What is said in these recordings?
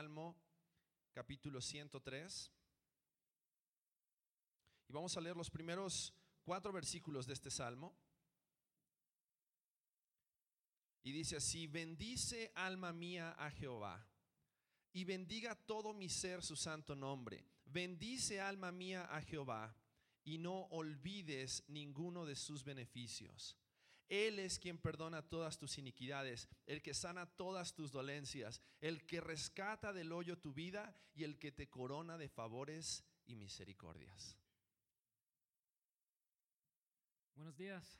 Salmo capítulo 103. Y vamos a leer los primeros cuatro versículos de este Salmo. Y dice así, bendice alma mía a Jehová y bendiga todo mi ser su santo nombre. Bendice alma mía a Jehová y no olvides ninguno de sus beneficios. Él es quien perdona todas tus iniquidades, el que sana todas tus dolencias, el que rescata del hoyo tu vida y el que te corona de favores y misericordias. Buenos días.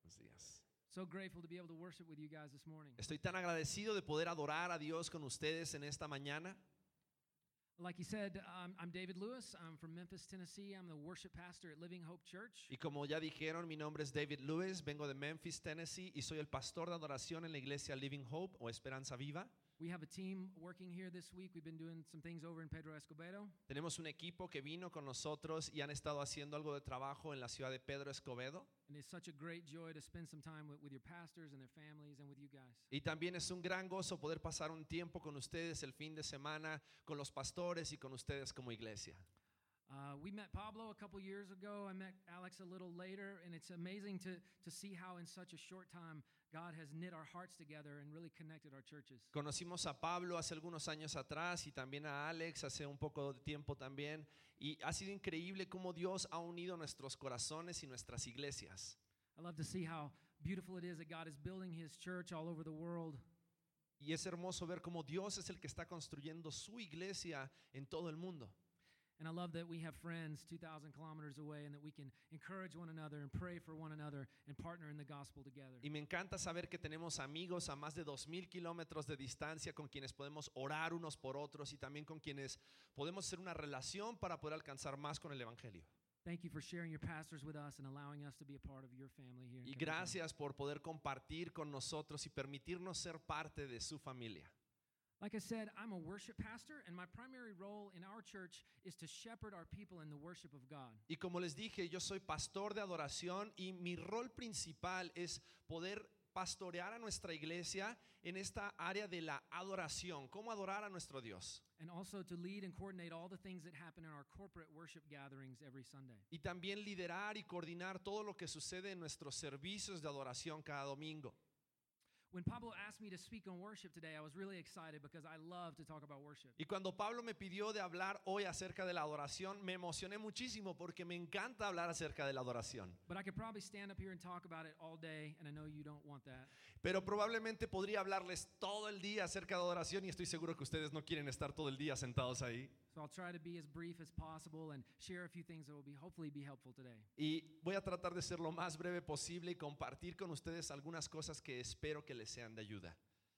Buenos días. So grateful to be able to worship with you guys this morning. Estoy tan agradecido de poder adorar a Dios con ustedes en esta mañana. Like you said, um, I'm David Lewis. I'm from Memphis, Tennessee. I'm the worship pastor at Living Hope Church. Y como ya dijeron, mi nombre es David Lewis, vengo de Memphis, Tennessee y soy el pastor de adoración en la iglesia Living Hope o Esperanza Viva. We have a team working here this week. We've been doing some things over in Pedro Escobedo. Tenemos un equipo que vino con nosotros y han estado haciendo algo de trabajo en la ciudad de Pedro Escobedo. And it's such a great joy to spend some time with, with your pastors and their families and with you guys. Y también es un gran gozo poder pasar un tiempo con ustedes el fin de semana, con los pastores y con ustedes como iglesia. Uh, we met Pablo a couple years ago. I met Alex a little later, and it's amazing to, to see how, in such a short time, God has knit our hearts together and really connected our churches. Conocimos a Pablo hace algunos años atrás y también a Alex hace un poco de tiempo también. Y ha sido increíble cómo Dios ha unido nuestros corazones y nuestras iglesias. I love to see how beautiful it is that God is building His church all over the world. Y es hermoso ver cómo Dios es el que está construyendo su iglesia en todo el mundo. And I love that we have friends 2,000 kilometers away and that we can encourage one another and pray for one another and partner in the gospel together. Y me encanta saber que tenemos amigos a más de 2.000 kilómetros de distancia con quienes podemos orar unos por otros y también con quienes podemos hacer una relación para poder alcanzar más con el Evangelio. Thank you for sharing your pastors with us and allowing us to be a part of your family here. Y gracias por poder compartir con nosotros y permitirnos ser parte de su familia. Like I said, I'm a worship pastor, and my primary role in our church is to shepherd our people in the worship of God. Y como les dije, yo soy pastor de adoración y mi rol principal es poder pastorear a nuestra iglesia en esta área de la adoración, cómo adorar a nuestro Dios. And also to lead and coordinate all the things that happen in our corporate worship gatherings every Sunday. Y también liderar y coordinar todo lo que sucede en nuestros servicios de adoración cada domingo. When Pablo asked me to speak on worship today, I was really excited because I love to talk about worship. Y cuando Pablo me pidió de hablar hoy acerca de la adoración, me emocioné muchísimo porque me encanta hablar acerca de la adoración. But I could probably stand up here and talk about it all day, and I know you don't want that. Pero probablemente podría hablarles todo el día acerca de adoración y estoy seguro que ustedes no quieren estar todo el día sentados ahí. So I'll try to be as brief as possible and share a few things that will be hopefully be helpful today. Y voy a tratar de ser lo más breve posible y compartir con ustedes algunas cosas que espero que les sean de ayuda.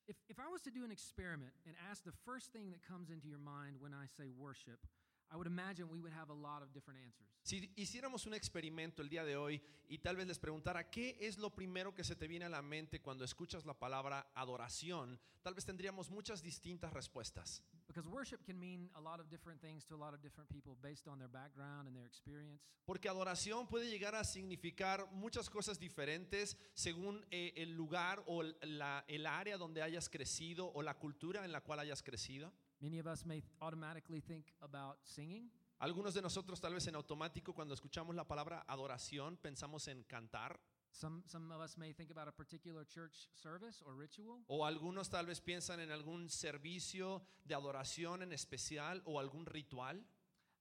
If, if I was to do an experiment and ask the first thing that comes into your mind when I say worship, I would imagine we would have a lot of different answers. Si hiciéramos un experimento el día de hoy y tal vez les preguntara qué es lo primero que se te viene a la mente cuando escuchas la palabra adoración, tal vez tendríamos muchas distintas respuestas. Because worship can mean a lot of different things to a lot of different people based on their background and their experience. Porque adoración puede llegar a significar muchas cosas diferentes según eh, el lugar o la- el área donde hayas crecido o la cultura en la cual hayas crecido. Many of us may automatically think about singing. Algunos de nosotros tal vez en automático cuando escuchamos la palabra adoración pensamos en cantar. Some, some of us may think about a particular church service or ritual. O algunos tal vez piensan en algún servicio de adoración en especial o algún ritual.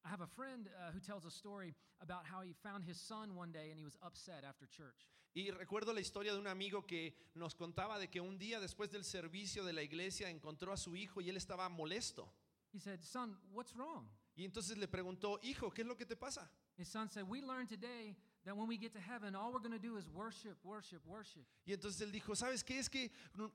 I have a friend uh, who tells a story about how he found his son one day and he was upset after church. Y recuerdo la historia de un amigo que nos contaba de que un día después del servicio de la iglesia encontró a su hijo y él estaba molesto. He said, Son, what's wrong? Y entonces le preguntó, hijo, ¿qué es lo que te pasa? His son said, We learned today that when we get to heaven, all we're going to do is worship, worship, worship. Y entonces él dijo, ¿sabes qué? Es que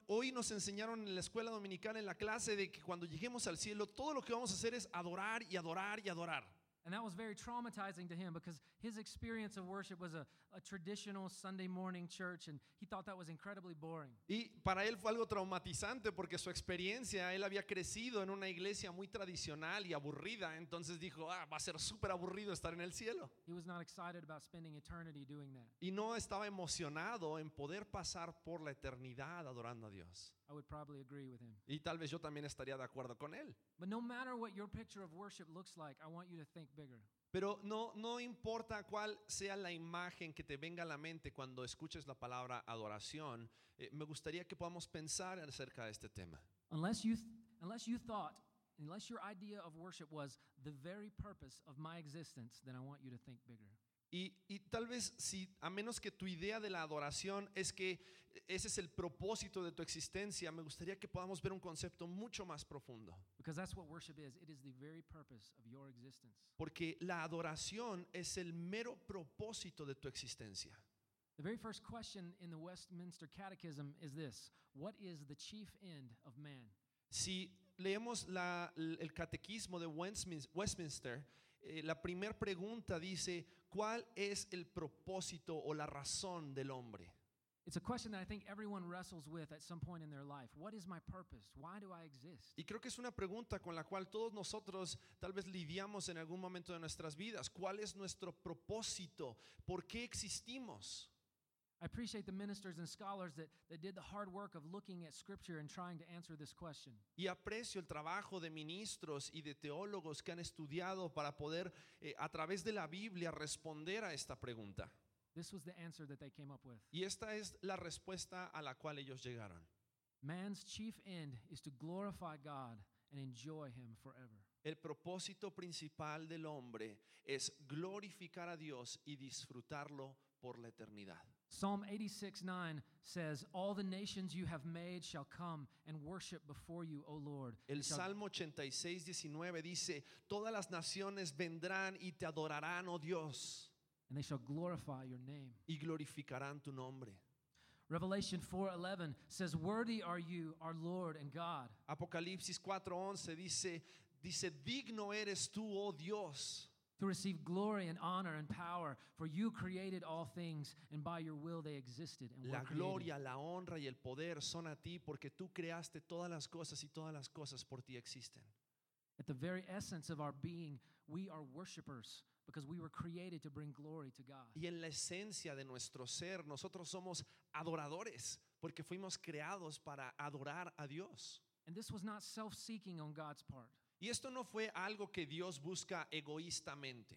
hoy nos enseñaron en la escuela dominical, en la clase, de que cuando lleguemos al cielo, todo lo que vamos a hacer es adorar y adorar y adorar. And that was very traumatizing to him because his experience of worship was a, a traditional Sunday morning church, and he thought that was incredibly boring. Y para él fue algo traumatizante porque su experiencia, él había crecido en una iglesia muy tradicional y aburrida, entonces dijo, ah, va a ser súper aburrido estar en el cielo. He was not excited about spending eternity doing that. Y no estaba emocionado en poder pasar por la eternidad adorando a Dios. I would probably agree with him. Y tal vez yo también estaría de acuerdo con él. But no matter what your picture of worship looks like, I want you to think bigger. Pero no, no importa cuál sea la imagen que te venga a la mente cuando escuches la palabra adoración, eh, me gustaría que podamos pensar acerca de este tema. Unless you, unless you thought, unless your idea of worship was the very purpose of my existence, then I want you to think bigger. Y, y tal vez si, a menos que tu idea de la adoración es que ese es el propósito de tu existencia, me gustaría que podamos ver un concepto mucho más profundo. Because that's what worship is. It is the very purpose of your existence. Porque la adoración es el mero propósito de tu existencia. The very first question in the Westminster Catechism is this What is the chief end of man? Si leemos la- el catequismo de Westmin- Westminster, eh, la primera pregunta dice, ¿cuál es el propósito o la razón del hombre? It's a question that I think everyone wrestles with at some point in their life. What is my purpose? Why do I exist? Y creo que es una pregunta con la cual todos nosotros tal vez lidiamos en algún momento de nuestras vidas. ¿Cuál es nuestro propósito? ¿Por qué existimos? I appreciate the ministers and scholars that, that did the hard work of looking at Scripture and trying to answer this question. Y aprecio el trabajo de ministros y de teólogos que han estudiado para poder eh, a través de la Biblia responder a esta pregunta. This was the answer that they came up with. Y esta es la respuesta a la cual ellos llegaron. Man's chief end is to glorify God and enjoy Him forever. El propósito principal del hombre es glorificar a Dios y disfrutarlo por la eternidad. Psalm 86 9 says, All the nations you have made shall come and worship before you, O Lord. El Salmo 86, 19 dice, todas las naciones vendrán y te adorarán, oh Dios, and they shall glorify your name. y glorificarán tu nombre. Revelation 4:11 says, "Worthy are you, our Lord and God, Apocalipsis 4:11 dice, dice, digno eres tú, oh Dios, to receive glory and honor and power, for you created all things, and by your will they existed and were la created." gloria, la honra y el poder son a ti porque tú creaste todas las cosas y todas las cosas por ti existen. At the very essence of our being, we are worshipers because we were created to bring glory to God. Y en la esencia de nuestro ser, nosotros somos adoradores porque fuimos creados para adorar a Dios. And this was not self-seeking on God's part, Y esto no fue algo que Dios busca egoístamente,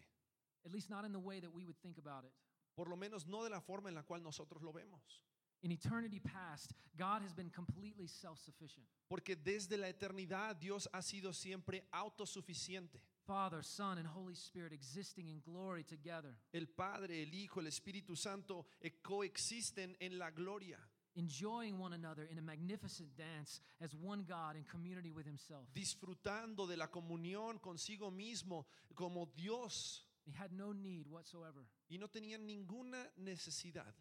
at least not in the way that we would think about it. por lo menos no de la forma en la cual nosotros lo vemos. In eternity past, God has been completely self-sufficient. Porque desde la eternidad Dios ha sido siempre autosuficiente. Father, Son, and Holy Spirit existing in glory together. El Padre, el Hijo, el Espíritu Santo eh, coexisten en la gloria, enjoying one another in a magnificent dance as one God in community with Himself. disfrutando de la comunión consigo mismo como Dios He had no need whatsoever. y no tenían ninguna necesidad.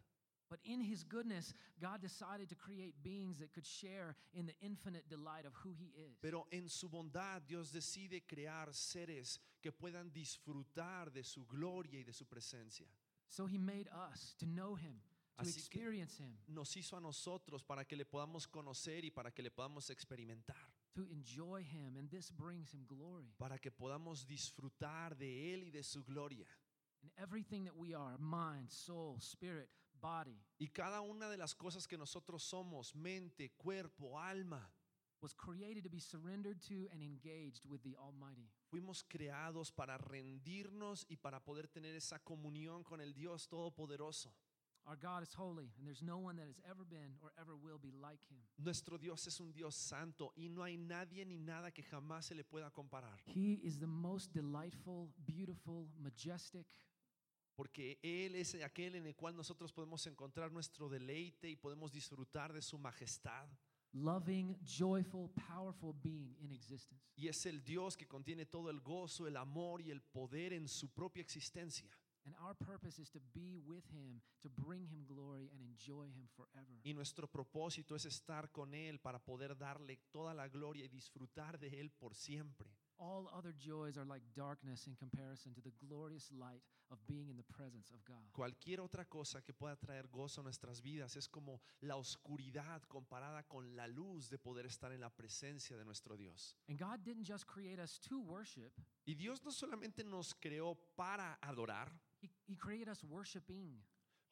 But in His goodness, God decided to create beings that could share in the infinite delight of who He is. Pero en su bondad Dios decide crear seres que puedan disfrutar de su gloria y de su presencia. So He made us to know Him, Así que- experience Him, Nos hizo a nosotros para que le podamos conocer y para que le podamos experimentar, to enjoy Him, and this brings Him glory. para que podamos disfrutar de Él y de su gloria. And everything that we are mind, soul, spirit, body Y cada una de las cosas que nosotros somos, mente, cuerpo, alma, was created to be surrendered to and engaged with the Almighty. fuimos creados para rendirnos y para poder tener esa comunión con el Dios Todopoderoso. Our God is holy, and there's no one that has ever been or ever will be like him. Nuestro Dios es un Dios santo y no hay nadie ni nada que jamás se le pueda comparar. He is the most delightful, beautiful, majestic, Porque Él es aquel en el cual nosotros podemos encontrar nuestro deleite y podemos disfrutar de su majestad. loving, joyful, powerful being in existence. Y es el Dios que contiene todo el gozo, el amor y el poder en su propia existencia. And our purpose is to be with him, to bring him glory and enjoy him forever. Y nuestro propósito es estar con Él para poder darle toda la gloria y disfrutar de Él por siempre. all other joys are like darkness in comparison to the glorious light of being in the presence of God. Cualquier otra cosa que pueda traer gozo a nuestras vidas es como la oscuridad comparada con la luz de poder estar en la presencia de nuestro Dios. And God didn't just create us to worship, Y Dios no solamente nos creó para adorar, He, created us worshiping.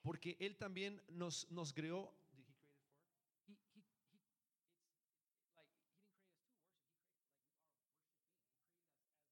porque Él también nos, nos creó. He, he, he, it's, it's like He didn't create us to worship, He created like we are worshiping. He created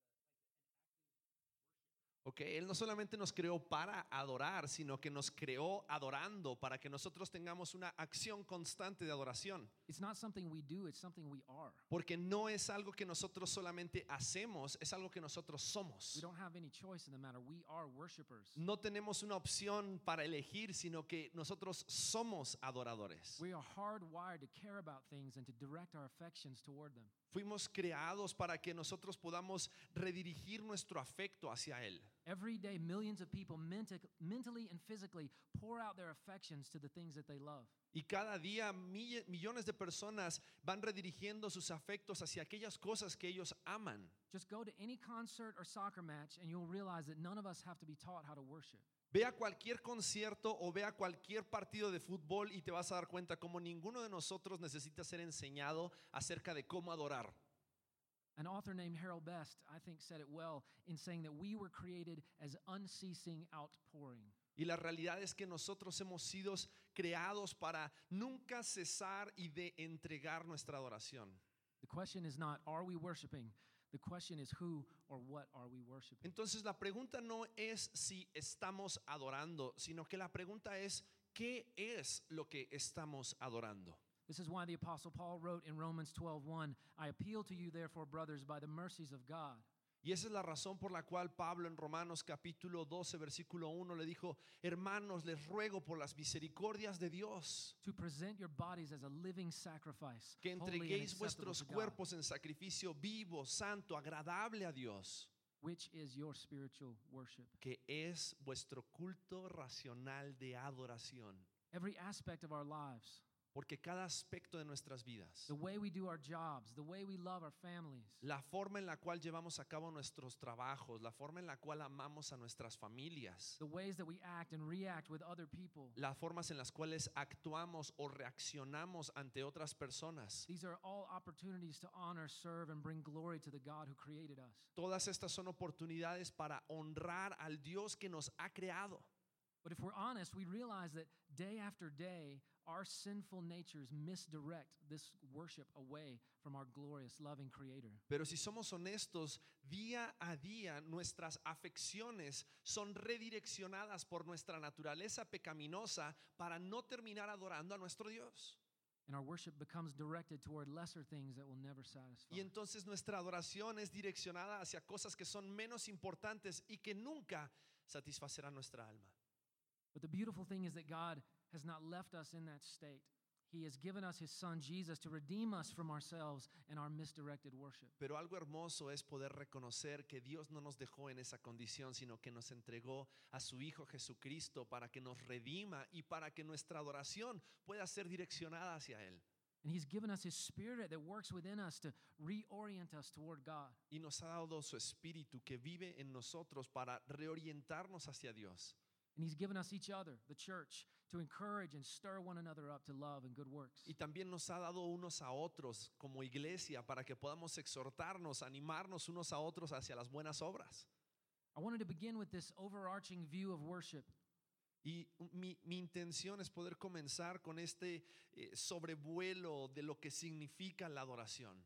us as a, like an active Ok, Él no solamente nos creó para adorar, sino que nos creó adorando para que nosotros tengamos una acción constante de adoración. It's not something we do, it's something we are. Porque no es algo que nosotros solamente hacemos, es algo que nosotros We somos. don't have any choice in the matter. We are worshipers. No tenemos una opción para elegir, sino que nosotros somos adoradores. We are hardwired to care about things and to direct our affections toward them. Fuimos creados para que nosotros podamos redirigir nuestro afecto hacia Él. Every day, millions of people mentally and physically pour out their affections to the things that they love. Y cada día millones de personas van redirigiendo sus afectos hacia aquellas cosas que ellos aman. Just go to any concert or soccer match, and you'll realize that none of us have to be taught how to worship. Ve a cualquier concierto o ve a cualquier partido de fútbol y te vas a dar cuenta como ninguno de nosotros necesita ser enseñado acerca de cómo adorar. An author named Harold Best, I think, said it well in saying that we were created as unceasing outpouring. Y la realidad es que nosotros hemos sido creados para nunca cesar y de entregar nuestra adoración. The question is not, are we worshiping? The question is, who or what are we worshiping? Entonces la pregunta no es si estamos adorando, sino que la pregunta es qué es lo que estamos adorando. This is why the Apostle Paul wrote in Romans 12:1, I appeal to you, therefore, brothers, by the mercies of God. Y esa es la razón por la cual Pablo en Romanos capítulo 12, versículo 1 le dijo, hermanos, les ruego por las misericordias de Dios to present your bodies as a living sacrifice, que entreguéis vuestros cuerpos en sacrificio vivo, santo, agradable a Dios, which is your spiritual worship. que es vuestro culto racional de adoración. Every aspect of our lives, Porque cada aspecto de nuestras vidas, the way we do our jobs, the way we love our families, la forma en la cual llevamos a cabo nuestros trabajos, la forma en la cual amamos a nuestras familias, the ways that we act and react with other people, las formas en las cuales actuamos o reaccionamos ante otras personas. these are all opportunities to honor, serve, and bring glory to the God who created us. Todas estas son oportunidades para honrar al Dios que nos ha creado. But if we're honest, we realize that day after day, our sinful natures misdirect this worship away from our glorious, loving Creator. Pero si somos honestos, día a día nuestras afecciones son redireccionadas por nuestra naturaleza pecaminosa para no terminar adorando a nuestro Dios. And our worship becomes directed toward lesser things that will never satisfy. Y entonces nuestra adoración es direccionada hacia cosas que son menos importantes y que nunca satisfacerán nuestra alma. But the beautiful thing is that God has not left us in that state. He has given us His Son Jesus to redeem us from ourselves and our misdirected worship. Pero algo hermoso es poder reconocer que Dios no nos dejó en esa condición, sino que nos entregó a su Hijo Jesucristo para que nos redima y para que nuestra adoración pueda ser direccionada hacia Él. And He's given us His Spirit that works within us to reorient us toward God. Y nos ha dado su Espíritu que vive en nosotros para reorientarnos hacia Dios. And He's given us each other, the church, to encourage and stir one another up to love and good works. Y también nos ha dado unos a otros como iglesia para que podamos exhortarnos, animarnos unos a otros hacia las buenas obras. I wanted to begin with this overarching view of worship Y mi, mi intención es poder comenzar con este eh, sobrevuelo de lo que significa la adoración.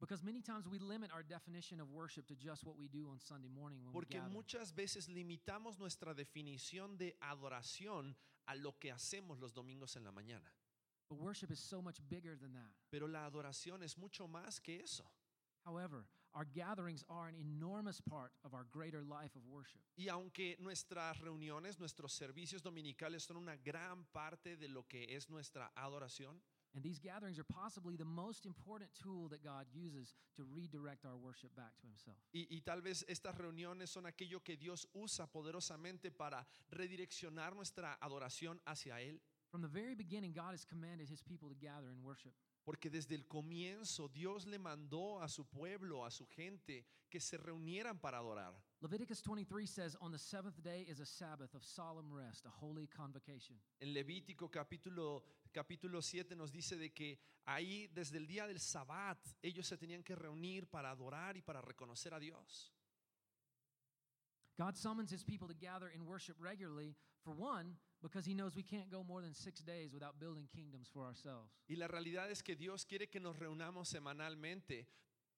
Because many times we limit our definition of worship to just what we do on Sunday morning when we Porque gather. muchas veces limitamos nuestra definición de adoración a lo que hacemos los domingos en la mañana. But worship is so much bigger than that. Pero la adoración es mucho más que eso. However, our gatherings are an enormous part of our greater life of worship. Y aunque nuestras reuniones, nuestros servicios dominicales son una gran parte de lo que es nuestra adoración, And these gatherings are possibly the most important tool that God uses to redirect our worship back to Himself. y, y tal vez estas reuniones son aquello que Dios usa poderosamente para redireccionar nuestra adoración hacia Él. From the very beginning, God has commanded His people to gather and worship. Porque desde el comienzo Dios le mandó a su pueblo, a su gente, que se reunieran para adorar. Leviticus 23 says, On the seventh day is a Sabbath of solemn rest, a holy convocation. En Levítico capítulo, capítulo 7 nos dice de que ahí desde el día del Sabbat ellos se tenían que reunir para adorar y para reconocer a Dios. God summons his people to gather in worship regularly, for one, because he knows we can't go more than six days without building kingdoms for ourselves. Y la realidad es que Dios quiere que nos reunamos semanalmente.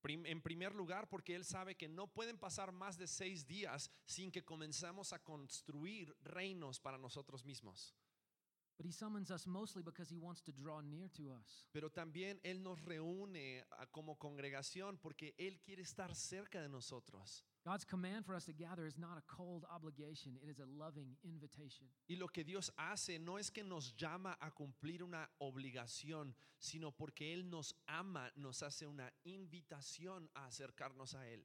En primer lugar, porque Él sabe que no pueden pasar más de seis días sin que comenzamos a construir reinos para nosotros mismos. But he summons us mostly because he wants to draw near to us. Pero también Él nos reúne como congregación porque Él quiere estar cerca de nosotros. God's command for us to gather is not a cold obligation, it is a loving invitation. Y lo que Dios hace no es que nos llama a cumplir una obligación, sino porque Él nos ama, nos hace una invitación a acercarnos a Él.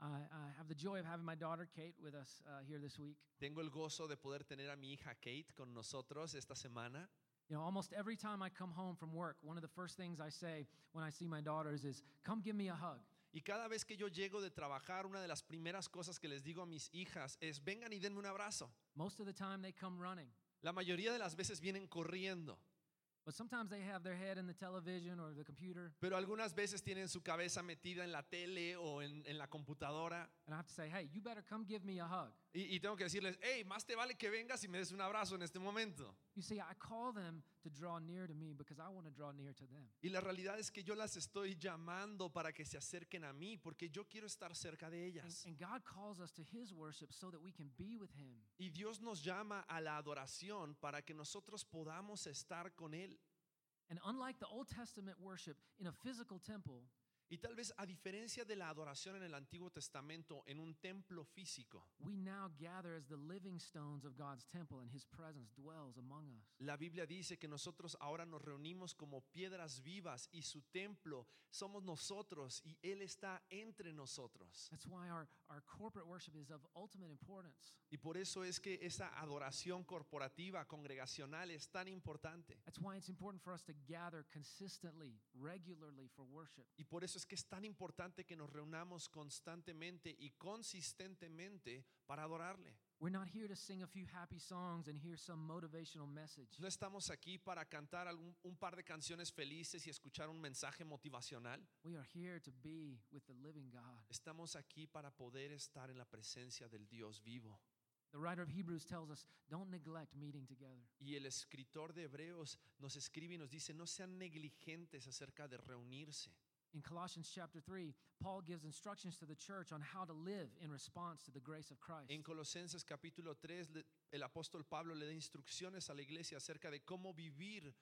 I, I have the joy of having my daughter Kate with us uh, here this week. Tengo el gozo de poder tener a mi hija Kate con nosotros esta semana. You know, almost every time I come home from work, one of the first things I say when I see my daughters is, Come give me a hug. Y cada vez que yo llego de trabajar, una de las primeras cosas que les digo a mis hijas es, vengan y denme un abrazo. Most of the time they come running, La mayoría de las veces vienen corriendo, but sometimes they have their head in the television or the computer. pero algunas veces tienen su cabeza metida en la tele o en, en la computadora. And I have to say, Hey, you better come give me a hug. Y, y tengo que decirles, hey, más te vale que vengas y me des un abrazo en este momento. You see, I call them to draw near to me because I want to draw near to them. Y la realidad es que yo las estoy llamando para que se acerquen a mí, porque yo quiero estar cerca de And, ellas. and God calls us to His worship so that we can be with Him. Y Dios nos llama a la adoración para que nosotros podamos estar con Él. And unlike the Old Testament worship in a physical temple, Y tal vez a diferencia de la adoración en el Antiguo Testamento en un templo físico, we now gather as the living stones of God's temple, and His presence dwells among us. la Biblia dice que nosotros ahora nos reunimos como piedras vivas y su templo somos nosotros y Él está entre nosotros. That's why our, our corporate worship is of ultimate importance. Y por eso es que esa adoración corporativa, congregacional es tan importante. That's why it's important for us to gather consistently, regularly for worship. Y por eso es que es tan importante que nos reunamos constantemente y consistentemente para adorarle. We're not here to sing a few happy songs and hear some motivational message. No estamos aquí para cantar algún, un par de canciones felices y escuchar un mensaje motivacional. We are here to be with the living God. Estamos aquí para poder estar en la presencia del Dios vivo. The writer of Hebrews tells us don't neglect meeting together. Y el escritor de Hebreos nos escribe y nos dice, no sean negligentes acerca de reunirse. In Colossians chapter 3, Paul gives instructions to the church on how to live in response to the grace of Christ. En Colosenses capítulo 3, el apóstol Pablo le da instrucciones a la iglesia acerca de cómo vivir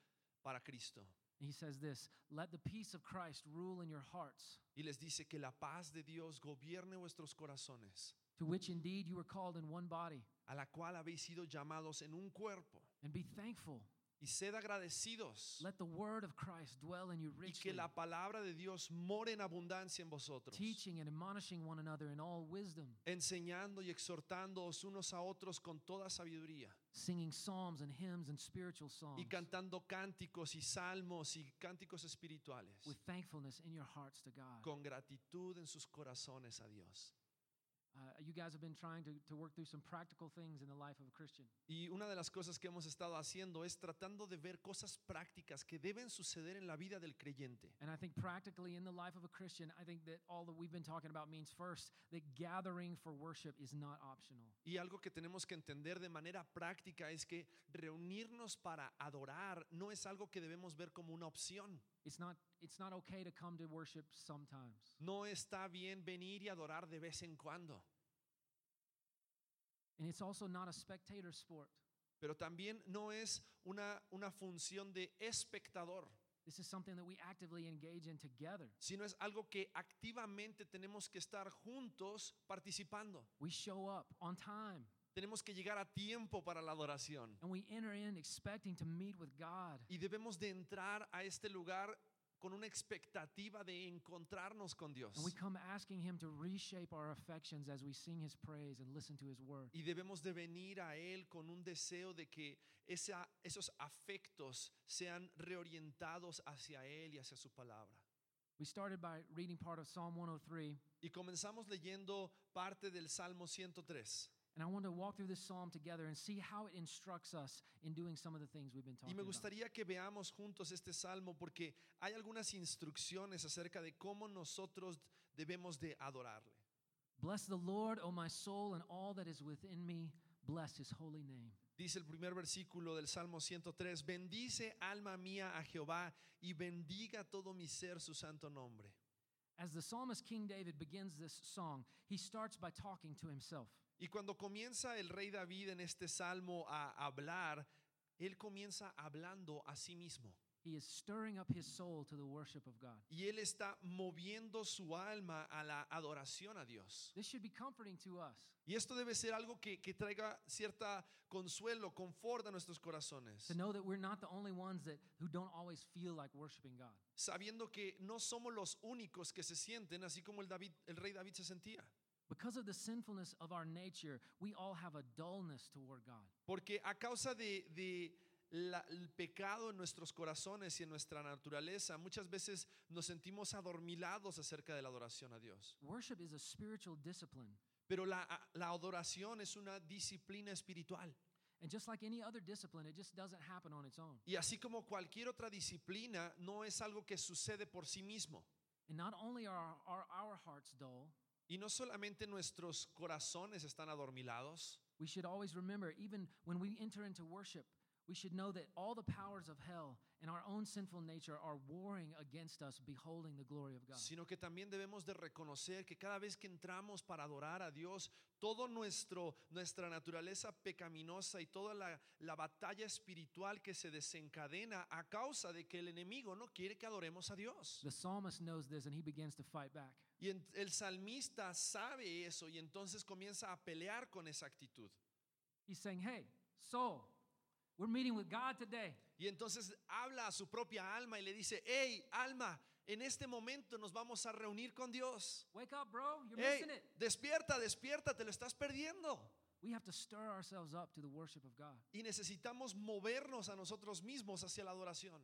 para Cristo. He says this Let the peace of Christ rule in your hearts, Y les dice que la paz de Dios gobierne vuestros corazones, to which indeed you were called in one body, a la cual habéis sido llamados en un cuerpo. and be thankful. Y sed agradecidos. Let the word of Christ dwell in you Y richly, que la palabra de Dios more en abundancia en vosotros. teaching and admonishing one another in all wisdom, Enseñando y exhortándoos unos a otros con toda sabiduría. singing psalms and hymns and spiritual songs Y cantando cánticos y salmos y cánticos espirituales. with thankfulness in your hearts to God. Con gratitud en sus corazones a Dios. Y una de las cosas que hemos estado haciendo es tratando de ver cosas prácticas que deben suceder en la vida del creyente. And I think practically in the life of a Christian, I think that all that we've been talking about means first that gathering for worship is not optional. Y algo que tenemos que entender de manera práctica es que reunirnos para adorar no es algo que debemos ver como una opción. It's not, it's not okay to come to worship sometimes. No está bien venir y adorar de vez en cuando. And it's also not a spectator sport. Pero también no es una, una función de espectador, This is something that we actively engage in together. sino es algo que activamente tenemos que estar juntos participando. We show up on time Tenemos que llegar a tiempo para la adoración. and we enter in expecting to meet with God. Y debemos de entrar a este lugar con una expectativa de encontrarnos con Dios. And we come asking Him to reshape our affections as we sing His praise and listen to His word. Y debemos de venir a Él con un deseo de que esa- esos afectos sean reorientados hacia Él y hacia su palabra. We started by reading part of Psalm 103, Y comenzamos leyendo parte del Salmo 103. And I want to walk through this psalm together and see how it instructs us in doing some of the things we've been talking about. Y me gustaría que veamos juntos este salmo porque hay algunas instrucciones acerca de cómo nosotros debemos de adorarle. Bless the Lord, O my soul, and all that is within me. Bless His holy name. Dice el primer versículo del Salmo 103, bendice alma mía a Jehová y bendiga todo mi ser su santo nombre. As the psalmist King David begins this song, he starts by talking to himself. Y cuando comienza el rey David en este salmo a hablar, él comienza hablando a sí mismo. He is stirring up his soul to the worship of God. Y él está moviendo su alma a la adoración a Dios. This should be comforting to us. Y esto debe ser algo que, que traiga cierta consuelo, confort a nuestros corazones. To know that we're not the only ones that who don't always feel like worshiping God. Sabiendo que no somos los únicos que se sienten así como el, David, el rey David se sentía. Because of the sinfulness of our nature, we all have a dullness toward God. Porque a causa de, de la- el pecado en nuestros corazones y en nuestra naturaleza, muchas veces nos sentimos adormilados acerca de la adoración a Dios. Worship is a spiritual discipline. Pero la, la adoración es una disciplina espiritual. And just like any other discipline, it just doesn't happen on its own. Y así como cualquier otra disciplina, no es algo que sucede por sí mismo. And not only are our, our hearts dull, Y no solamente nuestros corazones están adormilados, we should always remember, even when we enter into worship, we should know that all the powers of hell and our own sinful nature are warring against us, beholding the glory of God. sino que también debemos de reconocer que cada vez que entramos para adorar a Dios, todo nuestro nuestra naturaleza pecaminosa y toda la, la batalla espiritual que se desencadena a causa de que el enemigo no quiere que adoremos a Dios. The psalmist knows this and he begins to fight back. Y en- el salmista sabe eso y entonces comienza a pelear con esa actitud. He's saying, Hey, soul, we're meeting with God today. Y entonces habla a su propia alma y le dice, hey, alma, en este momento nos vamos a reunir con Dios. Wake up, bro. You're Hey, missing it. despierta, despierta, te lo estás perdiendo. We have to stir ourselves up to the worship of God. Y necesitamos movernos a nosotros mismos hacia la adoración.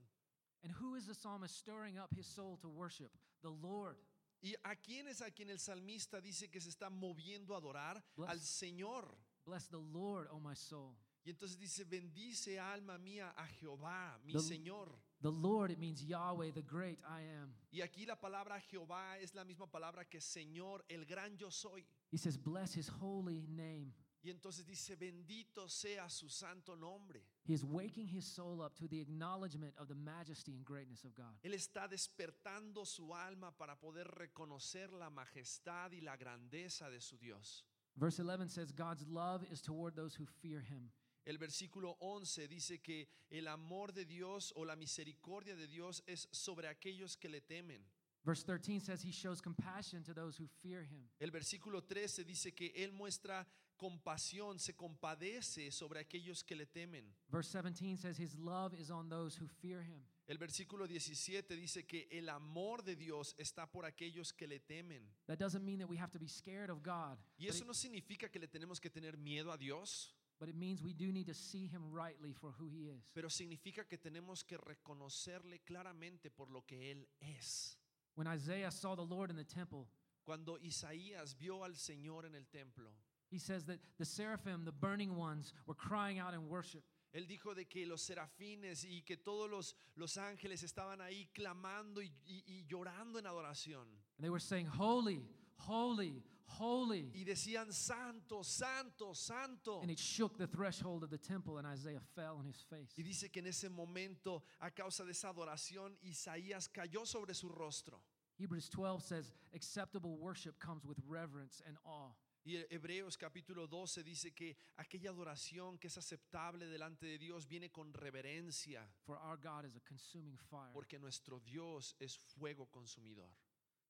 And who is the psalmist stirring up his soul to worship? The Lord. ¿Y a quién es a quien el salmista dice que se está moviendo a adorar? Bless. Al Señor. Bless the Lord, O my soul. Y entonces dice, bendice alma mía a Jehová, mi The- Señor. The Lord, it means Yahweh, the great I am. Y aquí la palabra Jehová es la misma palabra que Señor, el gran yo soy. He says, Bless his holy name. Y entonces dice, bendito sea su santo nombre. He is waking his soul up to the acknowledgement of the majesty and greatness of God. Él está despertando su alma para poder reconocer la majestad y la grandeza de su Dios. Verse 11 says, God's love is toward those who fear him. El versículo 11 dice que el amor de Dios o la misericordia de Dios es sobre aquellos que le temen. Verse 13 says, He shows compassion to those who fear him. El versículo 13 dice que Él muestra compasión, se compadece sobre aquellos que le temen. Verse 17 says, His love is on those who fear him. El versículo 17 dice que el amor de Dios está por aquellos que le temen. That doesn't mean that we have to be scared of God, Y eso no significa que le tenemos que tener miedo a Dios, but it means we do need to see him rightly for who he is. pero significa que tenemos que reconocerle claramente por lo que Él es. When Isaiah saw the Lord in the temple, Cuando Isaías vio al Señor en el templo, he says that the seraphim, the burning ones, were crying out in worship. Él dijo de que los serafines y que todos los, los ángeles estaban ahí clamando y, y- y llorando en adoración. And they were saying, Holy, holy, holy. Y decían, Santo, Santo, Santo. And it shook the threshold of the temple, and Isaiah fell on his face. Y dice que en ese momento, a causa de esa adoración, Isaías cayó sobre su rostro. Hebrews 12 says, Acceptable worship comes with reverence and awe. Y Hebreos capítulo 12 dice que aquella adoración que es aceptable delante de Dios viene con reverencia, For our God is a consuming fire. porque nuestro Dios es fuego consumidor.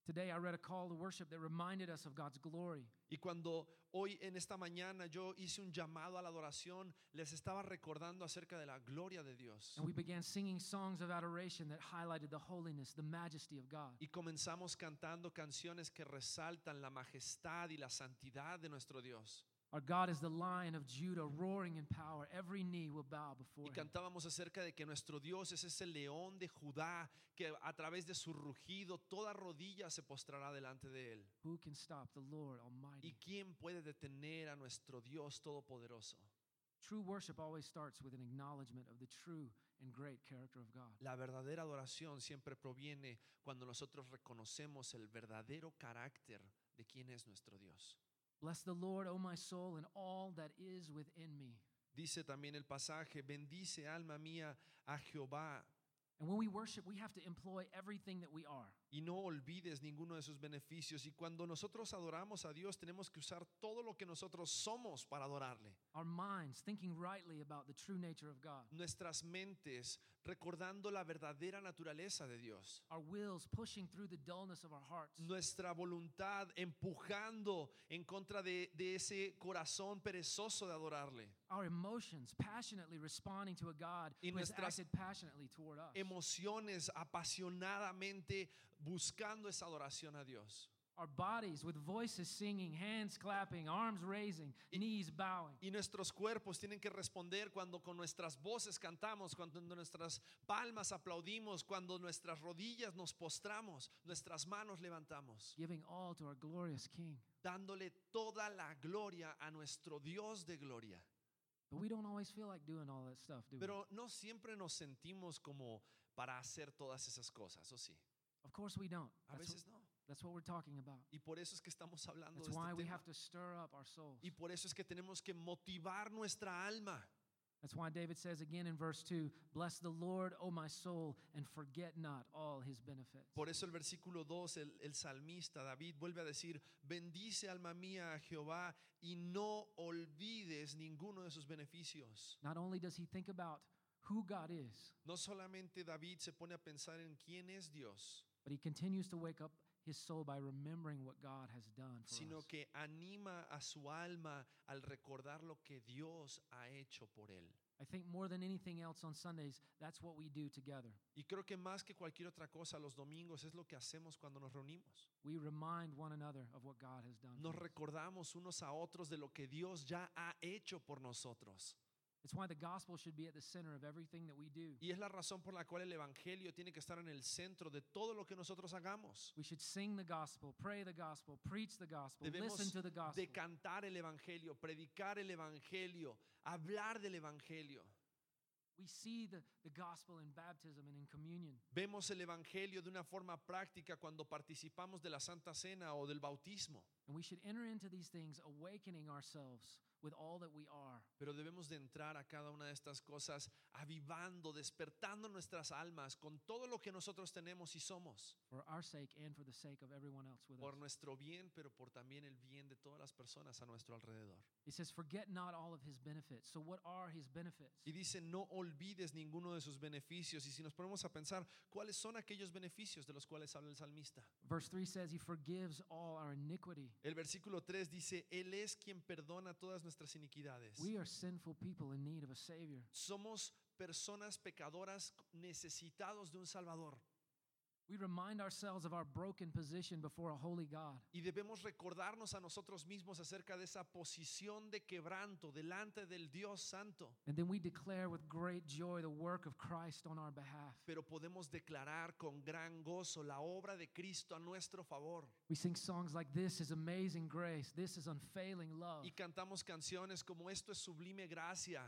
Today I read a call to worship that reminded us of God's glory. Y cuando hoy en esta mañana yo hice un llamado a la adoración, les estaba recordando acerca de la gloria de Dios. And we began singing songs of adoration that highlighted the holiness, the majesty of God. Y comenzamos cantando canciones que resaltan la majestad y la santidad de nuestro Dios. Our God is the lion of Judah, roaring in power. Every knee will bow Y before him. cantábamos acerca de que nuestro Dios es ese león de Judá que a través de su rugido toda rodilla se postrará delante de él. Who can stop the Lord ¿Y Almighty? quién puede detener a nuestro Dios todopoderoso? True worship always starts with an acknowledgement of the true and great character of God. La verdadera adoración siempre proviene cuando nosotros reconocemos el verdadero carácter de quién es nuestro Dios. Bless the Lord, O my soul, and all that is within me. Dice también el pasaje, bendice alma mía a Jehová And when we worship, we have to employ everything that we are. Y no olvides ninguno de sus beneficios. Y cuando nosotros adoramos a Dios, tenemos que usar todo lo que nosotros somos para adorarle. Our minds thinking rightly about the true nature of God. Nuestras mentes recordando la verdadera naturaleza de Dios. Our wills pushing through the dullness of our hearts. Nuestra voluntad empujando en contra de, de ese corazón perezoso de adorarle. Our emotions passionately responding to a God Y who has acted passionately toward us. Emociones apasionadamente buscando esa adoración a Dios. Our bodies with voices singing, hands clapping, arms raising, knees bowing. Y nuestros cuerpos tienen que responder cuando con nuestras voces cantamos, cuando nuestras palmas aplaudimos, cuando nuestras rodillas nos postramos, nuestras manos levantamos, Giving all to our glorious King. dándole toda la gloria a nuestro Dios de gloria. But we don't always feel like doing all that stuff, do we? Pero no siempre nos sentimos como para hacer todas esas cosas, ¿o sí? Of course we don't. A That's what, no. that's what we're talking about. Y por eso es que estamos hablando That's de why este we tema. have to stir up our souls. Y por eso es que tenemos que motivar nuestra alma. That's why David says again in verse 2 Bless the Lord, O my soul, and forget not all his benefits. Por eso el versículo 2, el, el salmista David vuelve a decir, bendice alma mía a Jehová y no olvides ninguno de sus beneficios. Not only does he think about who God is, No solamente David se pone a pensar en quién es Dios, but he continues to wake up his soul by remembering what God has done for sino us. que anima a su alma al recordar lo que Dios ha hecho por él. I think more than anything else on Sundays, that's what we do together. Y creo que más que cualquier otra cosa, los domingos es lo que hacemos cuando nos reunimos. We remind one another of what God has done. for Nos us. recordamos unos a otros de lo que Dios ya ha hecho por nosotros. It's why the gospel should be at the center of everything that we do. Y es la razón por la cual el Evangelio tiene que estar en el centro de todo lo que nosotros hagamos. We should sing the gospel, pray the gospel, preach the gospel, Debemos listen to the gospel. de cantar el Evangelio, predicar el Evangelio, hablar del Evangelio. We see the, the gospel in baptism and in communion. Vemos el Evangelio de una forma práctica cuando participamos de la Santa Cena o del bautismo. And we should enter into these things awakening ourselves with all that we are. Pero debemos de entrar a cada una de estas cosas avivando, despertando nuestras almas con todo lo que nosotros tenemos y somos. for our sake and for the sake of everyone else with Por us. nuestro bien, pero por también el bien de todas las personas a nuestro alrededor. It says, Forget not all of his benefits. So, what are his benefits? Y dice, no olvides ninguno de sus beneficios. Y si nos ponemos a pensar, ¿cuáles son aquellos beneficios de los cuales habla el salmista? Verse 3 says, He forgives all our iniquity. El versículo 3 dice, Él es quien perdona todas nuestras iniquidades. We are sinful people in need of a Savior. Somos personas pecadoras necesitados de un Salvador. We remind ourselves of our broken position before a holy God. Y debemos recordarnos a nosotros mismos acerca de esa posición de quebranto delante del Dios Santo. And then we declare with great joy the work of Christ on our behalf. Pero podemos declarar con gran gozo la obra de Cristo a nuestro favor. We sing songs like, This is amazing grace. This is unfailing love. Y cantamos canciones como Esto es sublime gracia.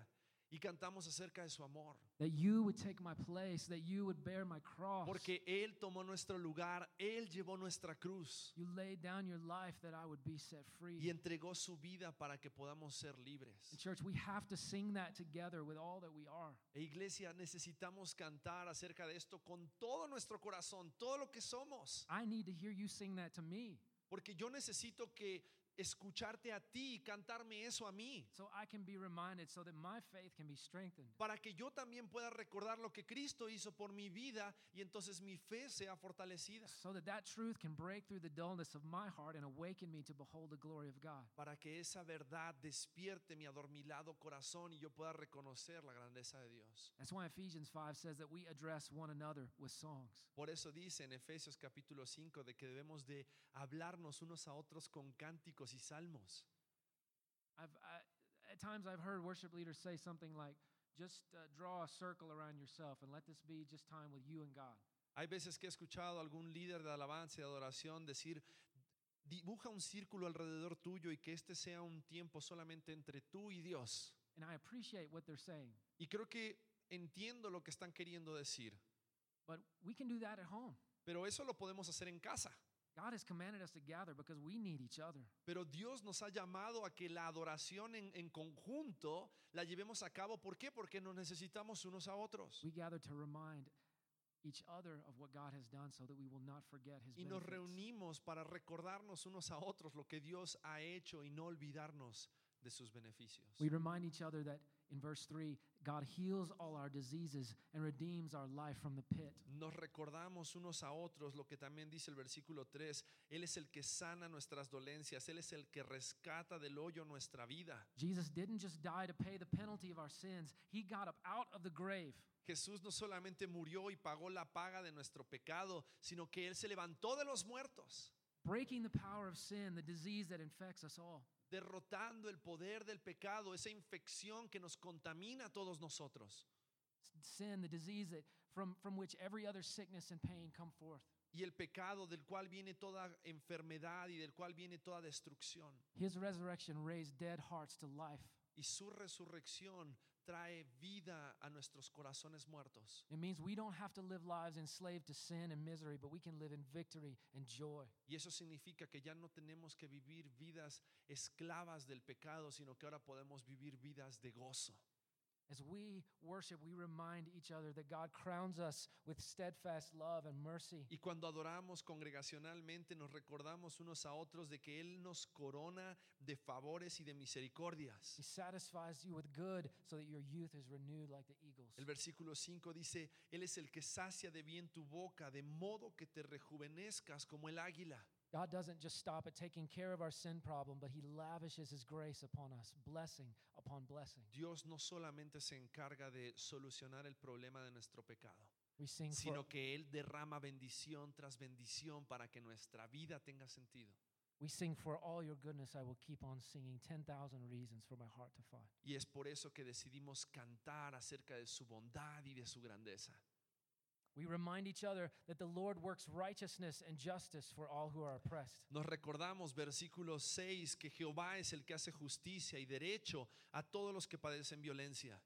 Y cantamos acerca de su amor. That you would take my place, that you would bear my cross. Porque Él tomó nuestro lugar, Él llevó nuestra cruz You laid down your life that I would be set free. y entregó su vida para que podamos ser libres. And church, we have to sing that together with all that we are. E iglesia, necesitamos cantar acerca de esto con todo nuestro corazón, todo lo que somos. I need to hear you sing that to me. Porque yo necesito que escucharte a ti y cantarme eso a mí. so I can be reminded, so that my faith can be strengthened. Para que yo también pueda recordar lo que Cristo hizo por mi vida y entonces mi fe sea fortalecida. So that that truth can break through the dullness of my heart and awaken me to behold the glory of God. Para que esa verdad despierte mi adormilado corazón y yo pueda reconocer la grandeza de Dios. That's why Ephesians 5 says that we address one another with songs. Por eso dice en Efesios capítulo 5 de que debemos de hablarnos unos a otros con cánticos y salmos. I've, I, at times I've heard worship leaders say something like, just uh, draw a circle around yourself and let this be just time with you and God. Hay veces que he escuchado a algún líder de alabanza y adoración decir, dibuja un círculo alrededor tuyo y que este sea un tiempo solamente entre tú y Dios. And I appreciate what they're saying. Y creo que entiendo lo que están queriendo decir, But we can do that at home. pero eso lo podemos hacer en casa. God has commanded us to gather because we need each other. Pero Dios nos ha llamado a que la adoración en, en conjunto la llevemos a cabo. ¿Por qué? Porque nos necesitamos unos a otros. We gather to remind each other of what God has done so that we will not forget his Y nos benefits. reunimos para recordarnos unos a otros lo que Dios ha hecho y no olvidarnos de sus beneficios. We remind each other that in verse 3, God heals all our diseases and redeems our life from the pit. Nos recordamos unos a otros lo que también dice el versículo 3. Él es el que sana nuestras dolencias. Él es el que rescata del hoyo nuestra vida. Jesus didn't just die to pay the penalty of our sins, he got up out of the grave. Jesús no solamente murió y pagó la paga de nuestro pecado, sino que Él se levantó de los muertos, breaking the power of sin, the disease that infects us all. Derrotando el poder del pecado, esa infección que nos contamina a todos nosotros. Sin, the disease that from, from which every other sickness and pain come forth. Y el pecado del cual viene toda enfermedad y del cual viene toda destrucción. His resurrection raised dead hearts to life. Y su resurrección trae vida a nuestros corazones muertos. It means we don't have to live lives enslaved to sin and misery, but we can live in victory and joy. Y eso significa que ya no tenemos que vivir vidas esclavas del pecado, sino que ahora podemos vivir vidas de gozo. As we worship, we remind each other that God crowns us with steadfast love and mercy. Y cuando adoramos congregacionalmente nos recordamos unos a otros de que Él nos corona de favores y de misericordias. He satisfies you with good so that your youth is renewed like the eagles. El versículo 5 dice, Él es el que sacia de bien tu boca, de modo que te rejuvenezcas como el águila. God doesn't just stop at taking care of our sin problem, but He lavishes His grace upon us, blessing upon blessing. Dios no solamente se encarga de solucionar el problema de nuestro pecado, We sing for, sino que Él derrama bendición tras bendición para que nuestra vida tenga sentido. we sing for all your goodness. I will keep on singing 10,000 reasons for my heart to find. Y es por eso que decidimos cantar acerca de su bondad y de su grandeza. We remind each other that the Lord works righteousness and justice for all who are oppressed. Nos recordamos, versículo 6, que Jehová es el que hace justicia y derecho a todos los que padecen violencia.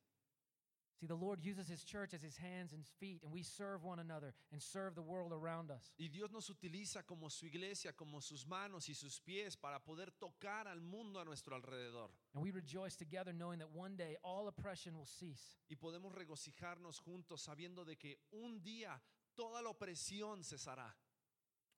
See, the Lord uses His church as His hands and feet, and we serve one another and serve the world around us. Y Dios nos utiliza como su iglesia, como sus manos y sus pies para poder tocar al mundo a nuestro alrededor. And we rejoice together knowing that one day all oppression will cease. Y podemos regocijarnos juntos sabiendo de que un día toda la opresión cesará.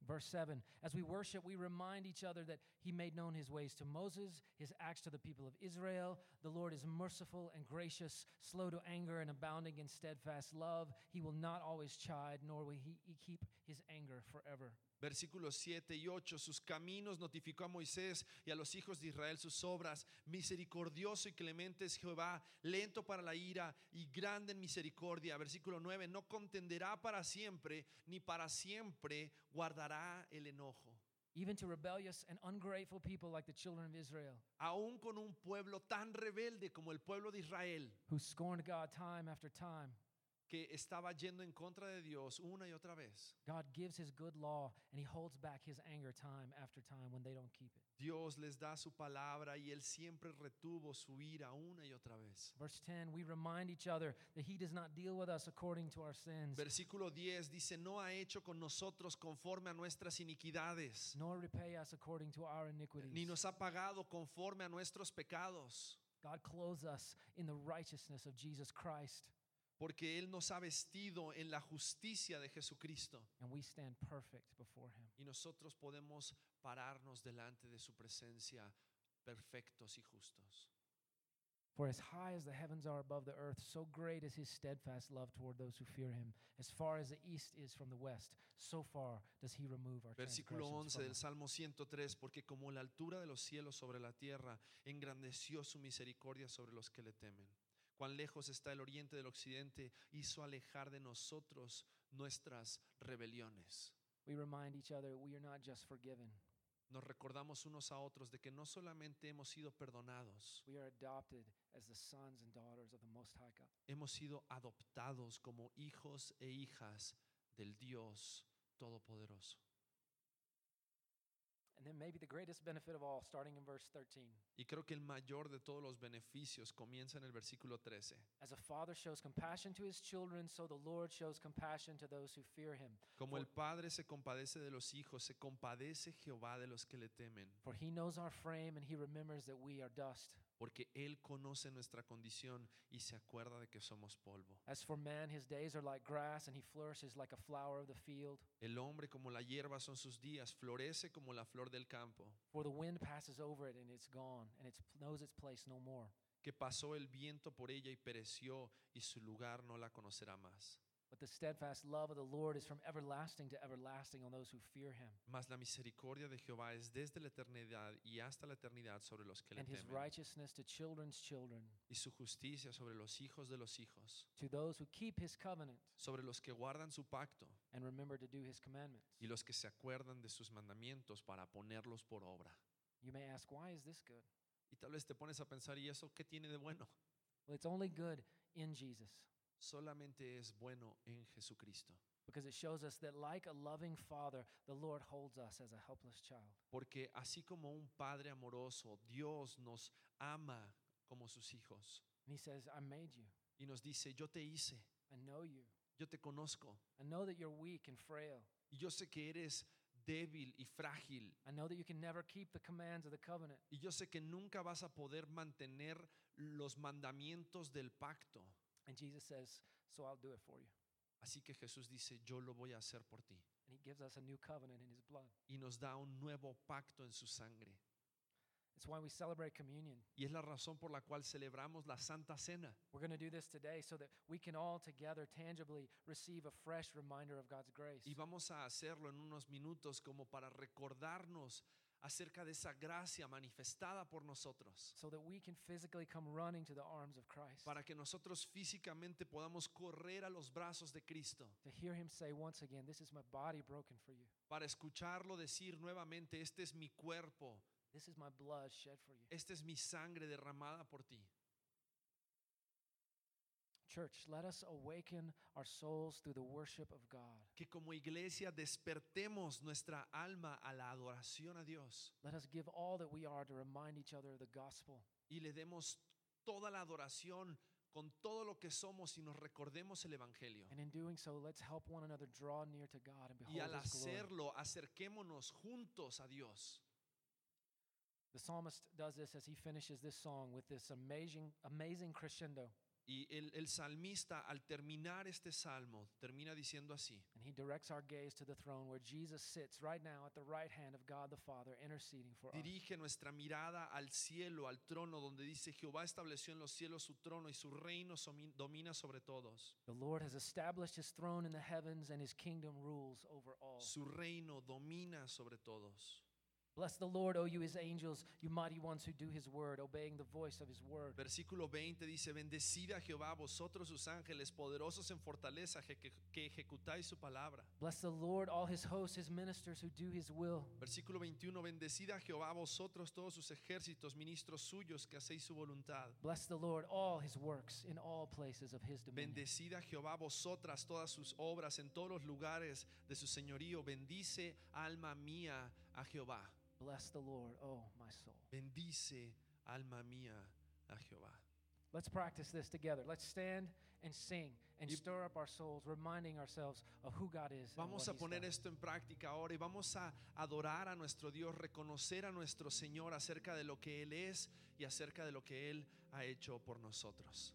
Verse 7 As we worship, we remind each other that He made known His ways to Moses, His acts to the people of Israel. The Lord is merciful and gracious, slow to anger and abounding in steadfast love. He will not always chide, nor will He he keep His anger forever. Versículos 7 y 8, sus caminos notificó a Moisés y a los hijos de Israel sus obras. Misericordioso y clemente es Jehová, lento para la ira y grande en misericordia. Versículo 9, no contenderá para siempre, ni para siempre guardará el enojo. Even to rebellious and ungrateful people like the children of Israel, Aún con un pueblo tan rebelde como el pueblo de Israel, who scorned God time after time, que estaba yendo en contra de Dios una y otra vez. God gives His good law and He holds back His anger time after time when they don't keep it. Dios les da su palabra y Él siempre retuvo su ira una y otra vez. Verse 10 We remind each other that He does not deal with us according to our sins, Versículo 10 dice, no ha hecho con nosotros conforme a nuestras iniquidades, nor repay us according to our iniquities. ni nos ha pagado conforme a nuestros pecados. God clothes us in the righteousness of Jesus Christ. Porque Él nos ha vestido en la justicia de Jesucristo. and we stand perfect before him. Y nosotros podemos pararnos delante de su presencia perfectos y justos. For as high as the heavens are above the earth, so great is his steadfast love toward those who fear him. As far as the east is from the west, so far does he remove our Versículo transgressions 11 from del. Salmo 103, porque como la altura de los cielos sobre la tierra, engrandeció su misericordia sobre los que le temen. Cuán lejos está el oriente del occidente, hizo alejar de nosotros nuestras rebeliones. We remind each other we are not just forgiven, Nos recordamos unos a otros de que no solamente hemos sido perdonados, we are adopted as the sons and daughters of the Most High God. hemos sido adoptados como hijos e hijas del Dios Todopoderoso. And then maybe the greatest benefit of all, starting in verse 13. Y creo que el mayor de todos los beneficios comienza en el versículo 13. As a father shows compassion to his children, so the Lord shows compassion to those who fear him. Como el Padre se compadece de los hijos, se compadece Jehová de los que le temen, For he knows our frame and he remembers that we are dust. Porque Él conoce nuestra condición y se acuerda de que somos polvo. As for man, his days are like grass and he flourishes like a flower of the field. El hombre como la hierba son sus días, florece como la flor del campo, For the wind passes over it and it's gone and it knows its place no more. que pasó el viento por ella y pereció y su lugar no la conocerá más. But the steadfast love of the Lord is from everlasting to everlasting on those who fear him. Mas la misericordia de Jehová es desde la eternidad y hasta la eternidad sobre los que le And his righteousness to children's children, y su justicia sobre los hijos de los hijos, to those who keep his covenant sobre los que guardan su pacto and remember to do his commandments. y los que se acuerdan de sus mandamientos para ponerlos por obra. You may ask, why is this good? Y tal vez te pones a pensar, ¿y eso qué tiene de bueno? Well, it's only good in Jesus Solamente es bueno en Jesucristo. because it shows us that, like a loving father, the Lord holds us as a helpless child. Porque así como un Padre amoroso, Dios nos ama como sus hijos. And he says, I made you, Y nos dice, yo te hice, I know you, yo te conozco. I know that you're weak and frail. Y yo sé que eres débil y frágil. I know that you can never keep the commands of the covenant. Y yo sé que nunca vas a poder mantener los mandamientos del pacto. And Jesus says, So I'll do it for you. Así que Jesús dice, yo lo voy a hacer por ti. And he gives us a new covenant in his blood. Y nos da un nuevo pacto en su sangre. It's why we celebrate communion. Y es la razón por la cual celebramos la Santa Cena. We're going to do this today so that we can all together tangibly receive a fresh reminder of God's grace. Y vamos a hacerlo en unos minutos como para recordarnos acerca de esa gracia manifestada por nosotros. So that we can physically come running to the arms of Christ. Para que nosotros físicamente podamos correr a los brazos de Cristo. To hear him say once again, This is my body broken for you. Para escucharlo decir nuevamente, este es mi cuerpo, This is my blood shed for you. esta es mi sangre derramada por ti. Church, let us awaken our souls through the worship of God. Que como iglesia despertemos nuestra alma a la adoración a Dios Let us give all that we are to remind each other of the gospel. y le demos toda la adoración con todo lo que somos y nos recordemos el Evangelio. And in doing so, let's help one another draw near to God and Y al behold his glory. hacerlo, acerquémonos juntos a Dios. The psalmist does this as he finishes this song with this amazing, amazing crescendo. Y el, el salmista al terminar este salmo termina diciendo así. And he directs our gaze to the throne where Jesus sits right now at the right hand of God the Father, interceding for us. Dirige nuestra mirada al cielo, al trono, donde dice Jehová estableció en los cielos su trono y su reino domina sobre todos. The Lord has established his throne in the heavens, and his kingdom rules over all. Su reino domina sobre todos. Bless the Lord, O you his angels, you mighty ones who do his word, obeying the voice of his word. Versículo 20 dice, bendecid a Jehová vosotros sus ángeles, poderosos en fortaleza, que, que ejecutáis su palabra. Bless the Lord, all his hosts, his ministers who do his will. Versículo 21, bendecid a Jehová vosotros todos sus ejércitos, ministros suyos, que hacéis su voluntad. Bless the Lord, all his works in all places of his dominion. Bendecid a Jehová vosotras todas sus obras en todos los lugares de su señorío. Bendice alma mía a Jehová. Bless the Lord, oh my soul. Bendice alma mía a Jehová. Let's practice this together. Let's stand and sing and Y- stir up our souls, reminding ourselves of who God is. Vamos a poner esto en práctica ahora y vamos a adorar a nuestro Dios, reconocer a nuestro Señor acerca de lo que Él es y acerca de lo que Él ha hecho por nosotros.